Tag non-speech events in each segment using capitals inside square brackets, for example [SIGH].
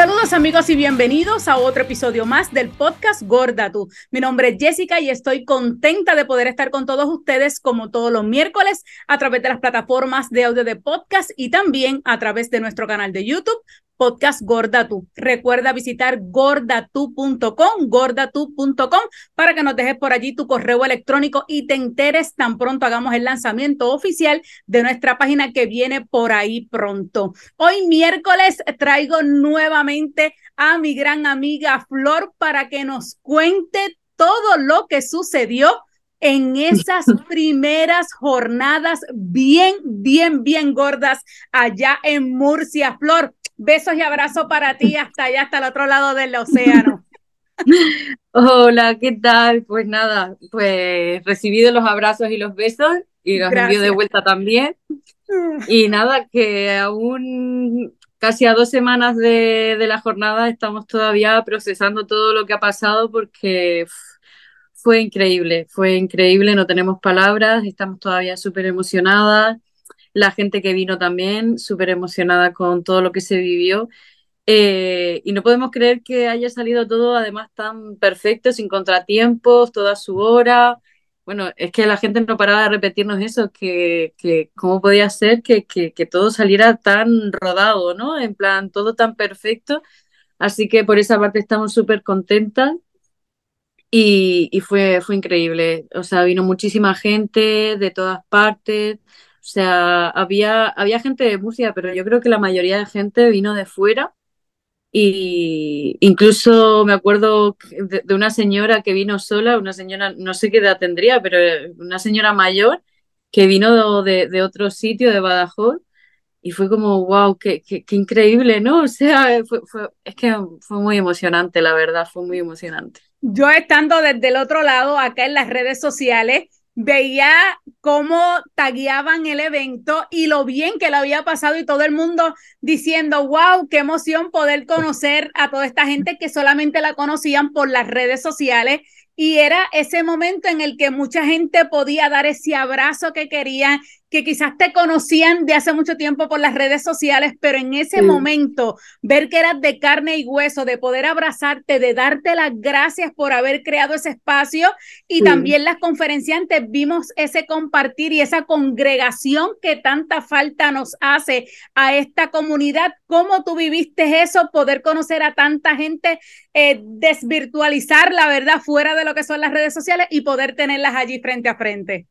Saludos amigos y bienvenidos a otro episodio más del podcast Gorda Tú. Mi nombre es Jessica y estoy contenta de poder estar con todos ustedes como todos los miércoles a través de las plataformas de audio de podcast y también a través de nuestro canal de YouTube podcast Gorda Tú. Recuerda visitar gordatu.com, gordatu.com para que nos dejes por allí tu correo electrónico y te enteres tan pronto hagamos el lanzamiento oficial de nuestra página que viene por ahí pronto. Hoy miércoles traigo nuevamente a mi gran amiga Flor para que nos cuente todo lo que sucedió en esas [LAUGHS] primeras jornadas bien, bien, bien gordas allá en Murcia. Flor, Besos y abrazos para ti hasta allá, hasta el otro lado del océano. [LAUGHS] Hola, ¿qué tal? Pues nada, pues recibido los abrazos y los besos y los envío de vuelta también. Y nada, que aún casi a dos semanas de, de, la jornada estamos todavía procesando todo lo que ha pasado porque fue increíble, fue increíble, no tenemos palabras, estamos todavía súper emocionadas la gente que vino también, súper emocionada con todo lo que se vivió. Eh, y no podemos creer que haya salido todo además tan perfecto, sin contratiempos, toda su hora. Bueno, es que la gente no paraba de repetirnos eso, que, que cómo podía ser que, que, que, todo saliera tan rodado, ¿no? En plan, todo tan perfecto. Así que por esa parte estamos súper contentas. Y, y, fue, fue increíble. O sea, vino muchísima gente de todas partes. O sea, había, había gente de Murcia, pero yo creo que la mayoría de gente vino de fuera. Y incluso me acuerdo de, de, una señora que vino sola, una señora, no sé qué edad tendría, pero una señora mayor que vino de, de otro sitio, de Badajoz, y fue como, wow, qué, qué, qué increíble, ¿no? O sea, fue, fue, es que fue muy emocionante, la verdad, fue muy emocionante. Yo estando desde el otro lado, acá en las redes sociales, veía cómo tagueaban el evento y lo bien que le había pasado y todo el mundo diciendo, wow, qué emoción poder conocer a toda esta gente que solamente la conocían por las redes sociales y era ese momento en el que mucha gente podía dar ese abrazo que querían, que quizás te conocían de hace mucho tiempo por las redes sociales, pero en ese momento ver que eras de carne y hueso, de poder abrazarte, de darte las gracias por haber creado ese espacio y sí. también las conferenciantes vimos ese compartir y esa congregación que tanta falta nos hace a esta comunidad. ¿Cómo tú viviste eso? Poder conocer a tanta gente, eh, desvirtualizar la verdad fuera de lo que son las redes sociales y poder tenerlas allí frente a frente.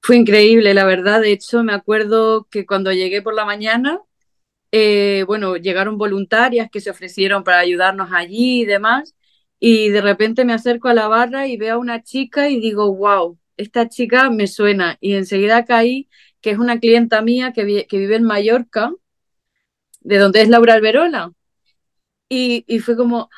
Fue increíble, la verdad. De hecho, me acuerdo que cuando llegué por la mañana, eh, bueno, llegaron voluntarias que se ofrecieron para ayudarnos allí y demás. Y de repente me acerco a la barra y veo a una chica y digo, wow, esta chica me suena. Y enseguida caí que es una clienta mía que, vi que vive en Mallorca, de donde es Laura Alberola. Y, y, fue como,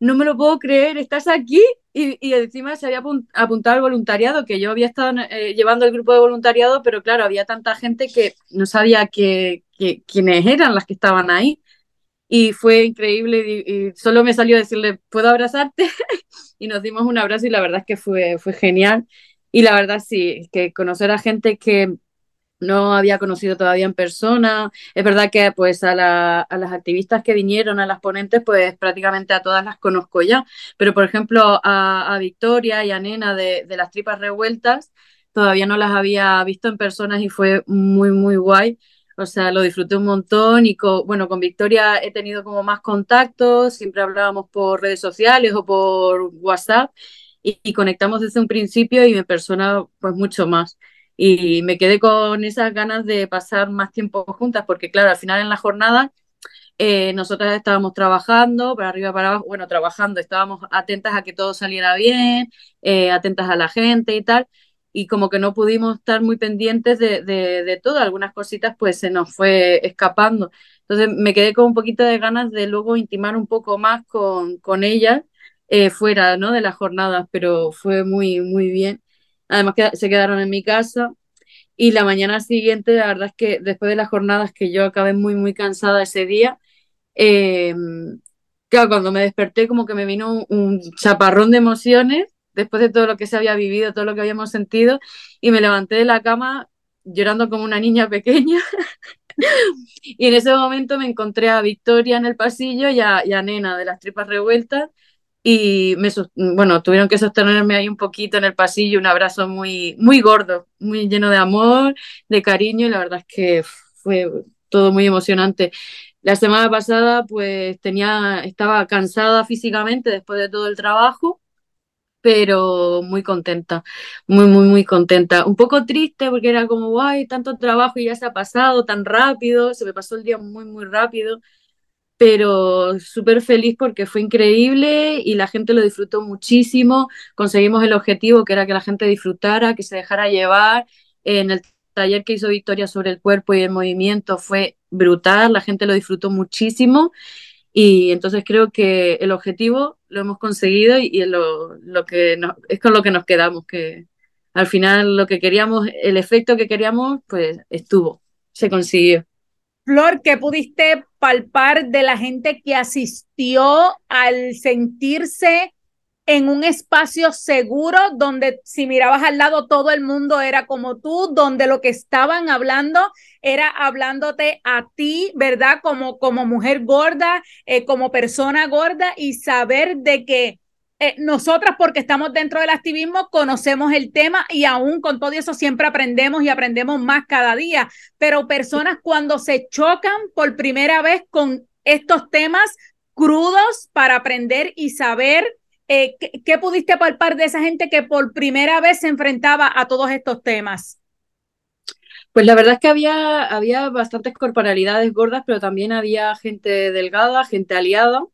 no me lo puedo creer, ¿estás aquí? Y, encima se había apuntado al voluntariado, que yo había estado eh, llevando el grupo de voluntariado, pero claro, había tanta gente que no sabía que, quiénes eran las que estaban ahí. Y fue increíble, solo me salió decirle, ¿puedo abrazarte? [LAUGHS] y nos dimos un abrazo y la verdad es que fue, fue genial. Y la verdad sí, que conocer a gente que no había conocido todavía en persona. Es verdad que pues a, la, a, las activistas que vinieron, a las ponentes, pues prácticamente a todas las conozco ya. Pero por ejemplo a, Victoria y a Nena de, de, las tripas revueltas, todavía no las había visto en personas y fue muy, muy guay. O sea, lo disfruté un montón y con, bueno, con Victoria he tenido como más contactos, siempre hablábamos por redes sociales o por WhatsApp y, y conectamos desde un principio y en persona pues mucho más y me quedé con esas ganas de pasar más tiempo juntas, porque claro, al final en la jornada eh, nosotras estábamos trabajando, para arriba, para abajo, bueno, trabajando, estábamos atentas a que todo saliera bien, eh, atentas a la gente y tal, y como que no pudimos estar muy pendientes de, de, todo, algunas cositas pues se nos fue escapando. Entonces me quedé con un poquito de ganas de luego intimar un poco más con, con eh, fuera ¿no? de las jornadas, pero fue muy, muy bien. Además que se quedaron en mi casa. Y la mañana siguiente, la verdad es que después de las jornadas que yo acabé muy, muy cansada ese día, eh, claro, cuando me desperté como que me vino un, chaparrón de emociones después de todo lo que se había vivido, todo lo que habíamos sentido. Y me levanté de la cama llorando como una niña [LAUGHS] pequeña. Y en ese momento me encontré a Victoria en el pasillo y a, y a Nena de las tripas revueltas y me, bueno, tuvieron que sostenerme ahí un poquito en el pasillo, un abrazo muy, muy gordo, muy lleno de amor, de cariño y la verdad es que fue todo muy emocionante. La semana pasada pues tenía, estaba cansada físicamente después de todo el trabajo, pero muy contenta, muy, muy, muy contenta. Un poco triste porque era como, guay, tanto trabajo y ya se ha pasado tan rápido, se me pasó el día muy, muy rápido, pero súper feliz porque fue increíble y la gente lo disfrutó muchísimo. Conseguimos el objetivo que era que la gente disfrutara, que se dejara llevar. En el taller que hizo Victoria sobre el cuerpo y el movimiento fue brutal, la gente lo disfrutó muchísimo y entonces creo que el objetivo lo hemos conseguido y, lo, que es con lo que nos quedamos, que al final lo que queríamos, el efecto que queríamos, pues estuvo, se consiguió. Flor, ¿qué pudiste palpar de la gente que asistió al sentirse en un espacio seguro donde si mirabas al lado todo el mundo era como tú, donde lo que estaban hablando era hablándote a ti, ¿verdad? Como, como mujer gorda, eh, como persona gorda y saber de que eh, nosotras, porque estamos dentro del activismo, conocemos el tema y aún con todo eso siempre aprendemos y aprendemos más cada día. Pero personas cuando se chocan por primera vez con estos temas crudos para aprender y saber eh, ¿qué, pudiste palpar de esa gente que por primera vez se enfrentaba a todos estos temas? Pues la verdad es que había, había bastantes corporalidades gordas, pero también había gente delgada, gente aliada,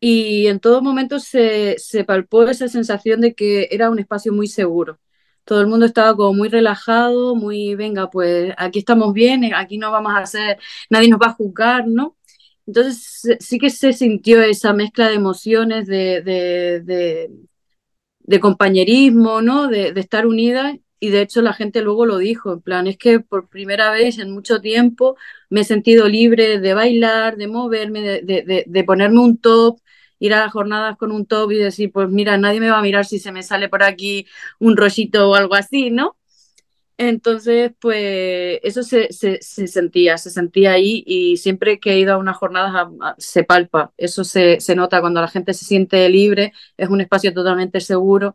y en todo momento se, se palpó esa sensación de que era un espacio muy seguro. Todo el mundo estaba como muy relajado, muy, venga, pues aquí estamos bien, aquí no vamos a hacer, nadie nos va a juzgar, ¿no? Entonces sí que se sintió esa mezcla de emociones, de, de, compañerismo, ¿no? De, estar unidas y de hecho la gente luego lo dijo, en plan, es que por primera vez en mucho tiempo me he sentido libre de bailar, de moverme, de, de, ponerme un top, ir a las jornadas con un top y decir, pues mira, nadie me va a mirar si se me sale por aquí un rollito o algo así, ¿no? Entonces, pues eso se, se, sentía, se sentía ahí y siempre que he ido a unas jornadas se palpa, eso se, se, nota cuando la gente se siente libre, es un espacio totalmente seguro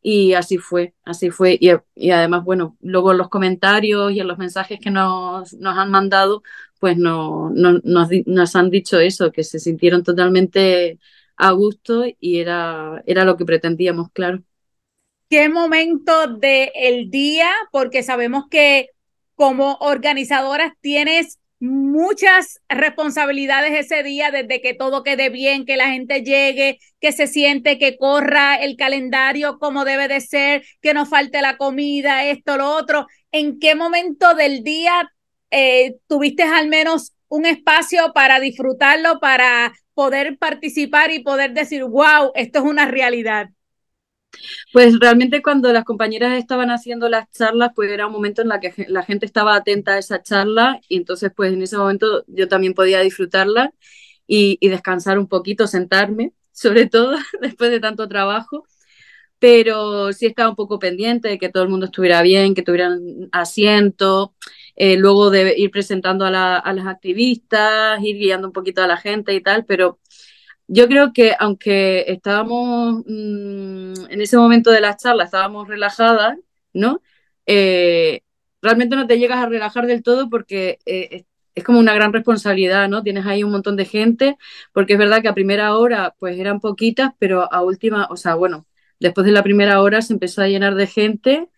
y así fue, así fue. Y, y además, bueno, luego en los comentarios y en los mensajes que nos, nos han mandado, pues no, no, nos, nos han dicho eso, que se sintieron totalmente a gusto y era, era lo que pretendíamos, claro qué momento del día, porque sabemos que como organizadoras tienes muchas responsabilidades ese día, desde que todo quede bien, que la gente llegue, que se siente, que corra el calendario como debe de ser, que no falte la comida, esto, lo otro. ¿En qué momento del día eh, tuviste al menos un espacio para disfrutarlo, para poder participar y poder decir, wow, esto es una realidad? Pues realmente cuando las compañeras estaban haciendo las charlas, pues era un momento en la que la gente estaba atenta a esa charla y entonces pues en ese momento yo también podía disfrutarla y, descansar un poquito, sentarme, [LAUGHS] sobre todo [LAUGHS] después de tanto trabajo, pero sí estaba un poco pendiente de que todo el mundo estuviera bien, que tuvieran asiento, eh, luego de ir presentando a, a las activistas, ir guiando un poquito a la gente y tal, pero yo creo que aunque estábamos mm, en ese momento de la charla, estábamos relajadas, ¿no? Eh, realmente no te llegas a relajar del todo porque eh, es, como una gran responsabilidad, ¿no? Tienes ahí un montón de gente, porque es verdad que a primera hora pues eran poquitas, pero a última, o sea, bueno, después de la primera hora se empezó a llenar de gente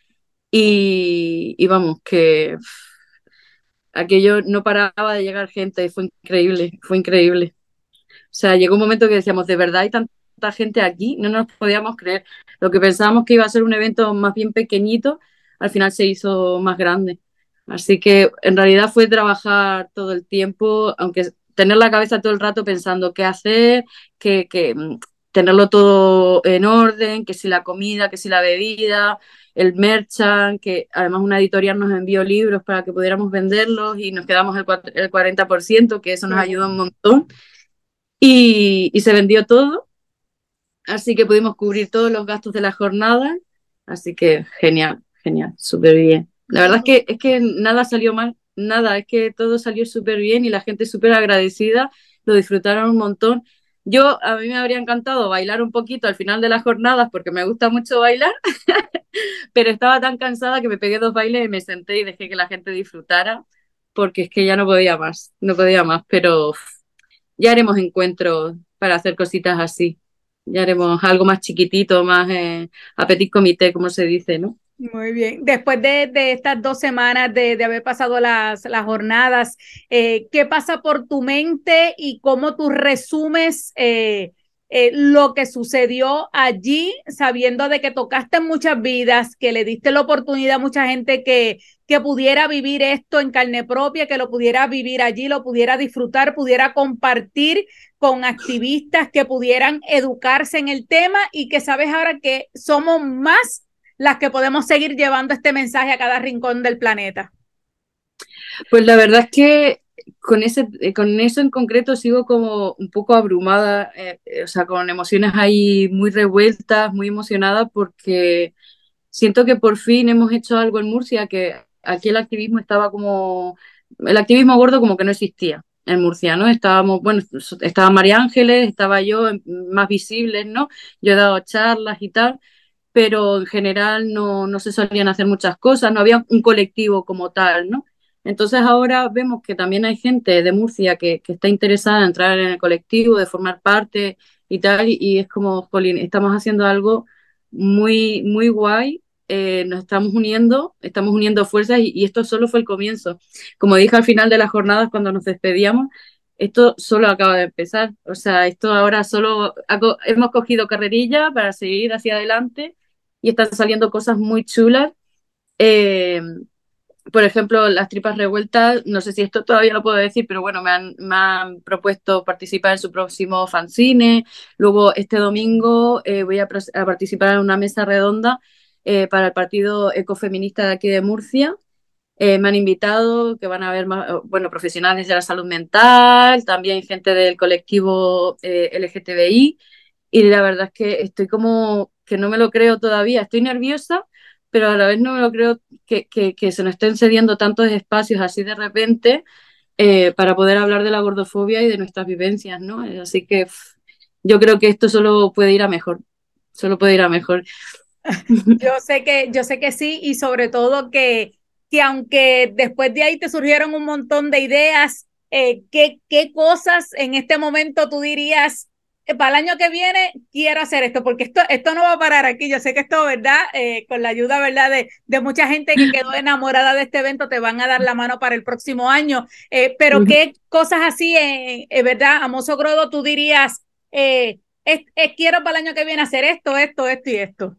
y, y vamos, que aquello no paraba de llegar gente fue increíble, fue increíble. O sea, llegó un momento que decíamos, de verdad hay tanta gente aquí, no nos podíamos creer. Lo que pensábamos que iba a ser un evento más bien pequeñito, al final se hizo más grande. Así que en realidad fue trabajar todo el tiempo, aunque tener la cabeza todo el rato pensando qué hacer, que mm, tenerlo todo en orden, que si la comida, que si la bebida, el merchant, que además una editorial nos envió libros para que pudiéramos venderlos y nos quedamos el, el 40%, que eso nos ayudó un montón y, se vendió todo, así que pudimos cubrir todos los gastos de la jornada, así que genial, genial, súper bien. La verdad es que, es que nada salió mal, nada, es que todo salió súper bien y la gente súper agradecida, lo disfrutaron un montón. Yo, a mí me habría encantado bailar un poquito al final de las jornadas porque me gusta mucho bailar, [LAUGHS] pero estaba tan cansada que me pegué dos bailes y me senté y dejé que la gente disfrutara porque es que ya no podía más, no podía más, pero ya haremos encuentros para hacer cositas así. Ya haremos algo más chiquitito, más eh, a petit comité, como se dice, ¿no? Muy bien. Después de, estas dos semanas de, haber pasado las, las jornadas, eh, ¿qué pasa por tu mente y cómo tú resumes eh, eh, lo que sucedió allí, sabiendo de que tocaste muchas vidas, que le diste la oportunidad a mucha gente que, que pudiera vivir esto en carne propia, que lo pudiera vivir allí, lo pudiera disfrutar, pudiera compartir con activistas que pudieran educarse en el tema y que sabes ahora que somos más las que podemos seguir llevando este mensaje a cada rincón del planeta? Pues la verdad es que con, ese, eh, con eso en concreto sigo como un poco abrumada, eh, eh, o sea, con emociones ahí muy revueltas, muy emocionada porque siento que por fin hemos hecho algo en Murcia que aquí el activismo estaba como, el activismo gordo como que no existía en Murcia, ¿no? Estábamos, bueno, estaba María Ángeles, estaba yo más visibles, ¿no? Yo he dado charlas y tal, pero en general no, no se solían hacer muchas cosas, no había un colectivo como tal, ¿no? Entonces ahora vemos que también hay gente de Murcia que, que está interesada en entrar en el colectivo, de formar parte y tal, y, es como, jolín, estamos haciendo algo muy, muy guay, eh, nos estamos uniendo, estamos uniendo fuerzas y, y, esto solo fue el comienzo. Como dije al final de las jornadas cuando nos despedíamos, esto solo acaba de empezar, o sea, esto ahora solo hemos cogido carrerilla para seguir hacia adelante y están saliendo cosas muy chulas. Eh, por ejemplo, las tripas revueltas, no sé si esto todavía lo puedo decir, pero bueno, me han, me han propuesto participar en su próximo fanzine. Luego, este domingo eh, voy a, participar en una mesa redonda eh, para el Partido Ecofeminista de aquí de Murcia. me han invitado, que van a haber más, bueno, profesionales de la salud mental, también gente del colectivo LGTBI. Y la verdad es que estoy como que no me lo creo todavía. Estoy nerviosa, pero a la vez no me lo creo que, que, se nos estén cediendo tantos espacios así de repente eh, para poder hablar de la gordofobia y de nuestras vivencias, ¿no? Así que yo creo que esto solo puede ir a mejor, solo puede ir a mejor. [LAUGHS] Yo sé que, yo sé que sí, y sobre todo que, que aunque después de ahí te surgieron un montón de ideas, eh, ¿qué, ¿qué cosas en este momento tú dirías eh, para el año que viene quiero hacer esto, porque esto, esto no va a parar aquí. Yo sé que esto, ¿verdad? Eh, con la ayuda, ¿verdad? De, de, mucha gente que quedó [LAUGHS] enamorada de este evento, te van a dar la mano para el próximo año. Eh, pero qué cosas así, ¿verdad? Amoso Grodo, tú dirías, quiero para el año que viene hacer esto, esto, esto y esto.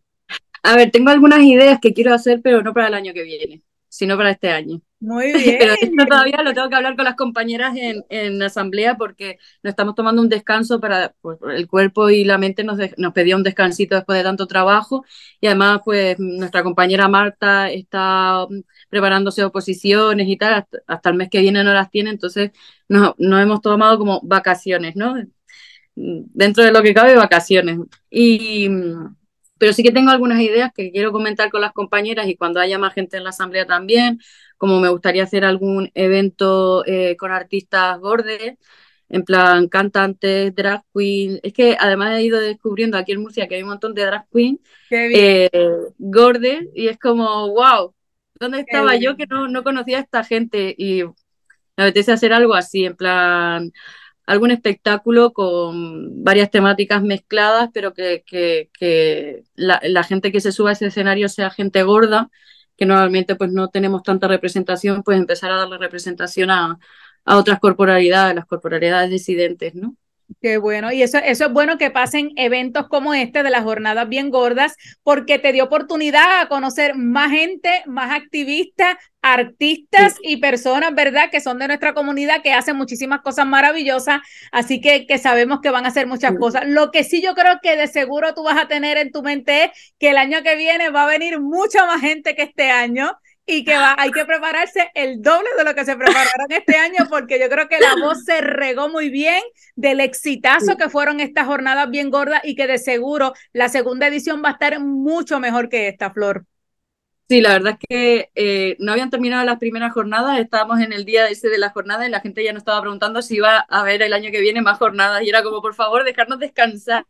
A ver, tengo algunas ideas que quiero hacer, pero no para el año que viene, sino para este año. Muy [LAUGHS] bien. Pero esto todavía lo tengo que hablar con las compañeras en, en asamblea porque nos estamos tomando un descanso para pues, el cuerpo y la mente nos, nos pedía un descansito después de tanto trabajo y además pues nuestra compañera Marta está preparándose oposiciones y tal, hasta, el mes que viene no las tiene, entonces nos, nos hemos tomado como vacaciones, ¿no? Dentro de lo que cabe, vacaciones. Y pero sí que tengo algunas ideas que quiero comentar con las compañeras y cuando haya más gente en la asamblea también, como me gustaría hacer algún evento eh, con artistas gordes, en plan cantantes, drag queen. Es que además he ido descubriendo aquí en Murcia que hay un montón de drag queen eh, gordes y es como, wow, ¿dónde estaba yo que no, no conocía a esta gente? Y me apetece hacer algo así, en plan algún espectáculo con varias temáticas mezcladas, pero que, que, la, la, gente que se suba a ese escenario sea gente gorda que normalmente pues no tenemos tanta representación, pues empezar a darle representación a, a otras corporalidades, las corporalidades disidentes, ¿no? Qué bueno, y eso, eso es bueno que pasen eventos como este de las jornadas bien gordas, porque te dio oportunidad a conocer más gente, más activistas, artistas y personas, ¿verdad?, que son de nuestra comunidad, que hacen muchísimas cosas maravillosas, así que, que sabemos que van a hacer muchas cosas. Lo que sí yo creo que de seguro tú vas a tener en tu mente es que el año que viene va a venir mucha más gente que este año y que va, hay que prepararse el doble de lo que se prepararon este año, porque yo creo que la voz se regó muy bien del exitazo que fueron estas jornadas bien gordas y que de seguro la segunda edición va a estar mucho mejor que esta, Flor. Sí, la verdad es que eh, no habían terminado las primeras jornadas, estábamos en el día ese de la jornada y la gente ya nos estaba preguntando si iba a haber el año que viene más jornadas y era como, por favor, dejarnos descansar,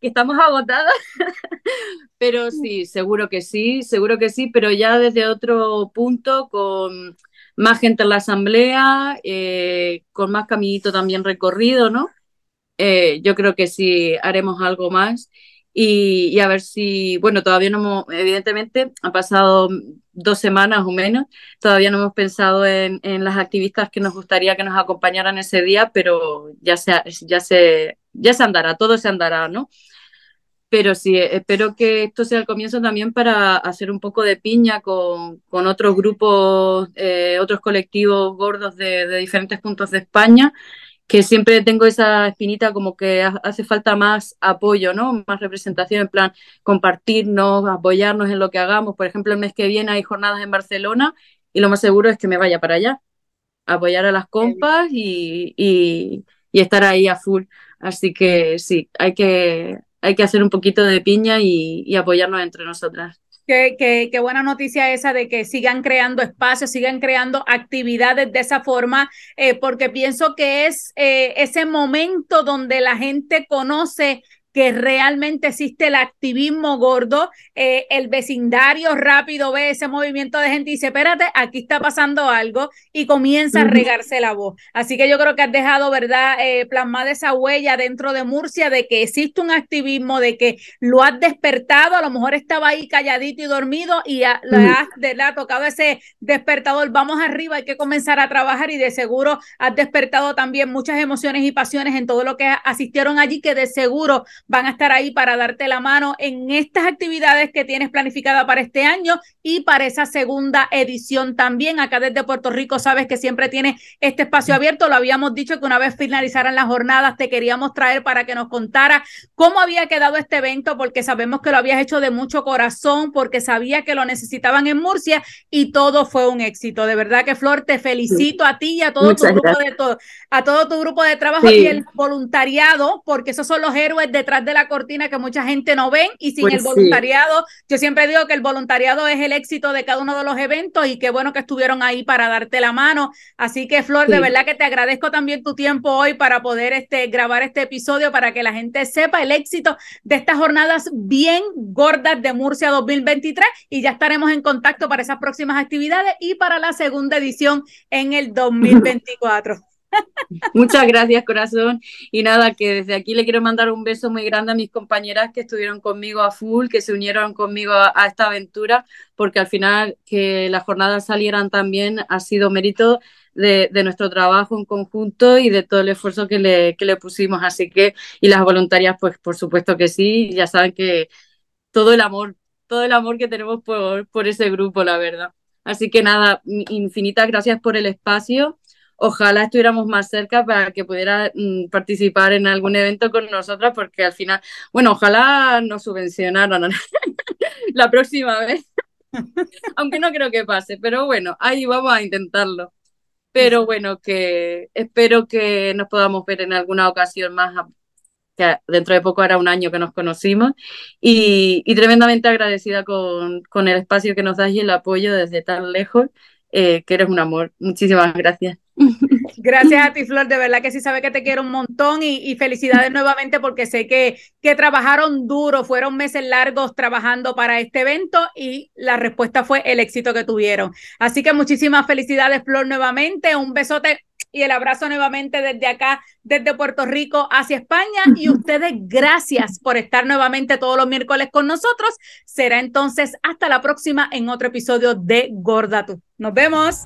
que estamos agotadas. [LAUGHS] pero sí, seguro que sí, seguro que sí, pero ya desde otro punto, con más gente en la asamblea, eh, con más caminito también recorrido, ¿no? Eh, yo creo que sí haremos algo más y, a ver si, bueno, todavía no hemos, evidentemente, ha pasado dos semanas o menos, todavía no hemos pensado en, en, las activistas que nos gustaría que nos acompañaran ese día, pero ya se, ya se, ya se andará, todo se andará, ¿no? Pero sí, espero que esto sea el comienzo también para hacer un poco de piña con, con otros grupos, eh, otros colectivos gordos de diferentes puntos de España que siempre tengo esa espinita como que hace falta más apoyo, ¿no? Más representación, en plan, compartirnos, apoyarnos en lo que hagamos. Por ejemplo, el mes que viene hay jornadas en Barcelona y lo más seguro es que me vaya para allá, apoyar a las compas y, y, estar ahí a full. Así que sí, hay que, hay que hacer un poquito de piña y, y apoyarnos entre nosotras. Qué, buena noticia esa de que sigan creando espacios, sigan creando actividades de esa forma, eh, porque pienso que es eh, ese momento donde la gente conoce que realmente existe el activismo gordo, eh, el vecindario rápido ve ese movimiento de gente y dice, espérate, aquí está pasando algo y comienza a regarse la voz. Así que yo creo que has dejado, ¿verdad?, eh, plasmada esa huella dentro de Murcia de que existe un activismo, de que lo has despertado, a lo mejor estaba ahí calladito y dormido y le has, le ha tocado ese despertador, vamos arriba, hay que comenzar a trabajar y de seguro has despertado también muchas emociones y pasiones en todo lo que asistieron allí, que de seguro van a estar ahí para darte la mano en estas actividades que tienes planificada para este año y para esa segunda edición también. Acá desde Puerto Rico sabes que siempre tiene este espacio abierto. Lo habíamos dicho que una vez finalizaran las jornadas te queríamos traer para que nos contara cómo había quedado este evento, porque sabemos que lo habías hecho de mucho corazón, porque sabía que lo necesitaban en Murcia y todo fue un éxito. De verdad que Flor, te felicito a ti y a todo tu grupo de todo, a todo tu grupo de trabajo y el voluntariado, porque esos son los héroes detrás de la cortina que mucha gente no ve y sin pues el voluntariado, yo siempre digo que el voluntariado es el éxito de cada uno de los eventos y qué bueno que estuvieron ahí para darte la mano. Así que Flor, de verdad que te agradezco también tu tiempo hoy para poder este, grabar este episodio para que la gente sepa el éxito de estas jornadas bien gordas de Murcia 2023 y ya estaremos en contacto para esas próximas actividades y para la segunda edición en el 2024. [LAUGHS] Muchas gracias, corazón. Y nada, que desde aquí le quiero mandar un beso muy grande a mis compañeras que estuvieron conmigo a full, que se unieron conmigo a, esta aventura, porque al final que las jornadas salieran también ha sido mérito de, nuestro trabajo en conjunto y de todo el esfuerzo que le, que le pusimos. Así que, y las voluntarias, pues por supuesto que sí, ya saben que todo el amor, todo el amor que tenemos por, por ese grupo, la verdad. Así que nada, infinitas gracias por el espacio ojalá estuviéramos más cerca para que pudiera mm, participar en algún evento con nosotras, porque al final, bueno, ojalá nos subvencionaran [LAUGHS] la próxima vez, [LAUGHS] aunque no creo que pase, pero bueno, ahí vamos a intentarlo. Pero bueno, que espero que nos podamos ver en alguna ocasión más, que dentro de poco hará un año que nos conocimos, y, tremendamente agradecida con, con, el espacio que nos das y el apoyo desde tan lejos, eh, que eres un amor. Muchísimas gracias. [LAUGHS] Gracias a ti, Flor. De verdad que sí sabe que te quiero un montón y, felicidades nuevamente porque sé que, que trabajaron duro, fueron meses largos trabajando para este evento y la respuesta fue el éxito que tuvieron. Así que muchísimas felicidades, Flor, nuevamente. Un besote y el abrazo nuevamente desde acá, desde Puerto Rico hacia España. Y ustedes, gracias por estar nuevamente todos los miércoles con nosotros. Será entonces hasta la próxima en otro episodio de Gorda Tú. Nos vemos.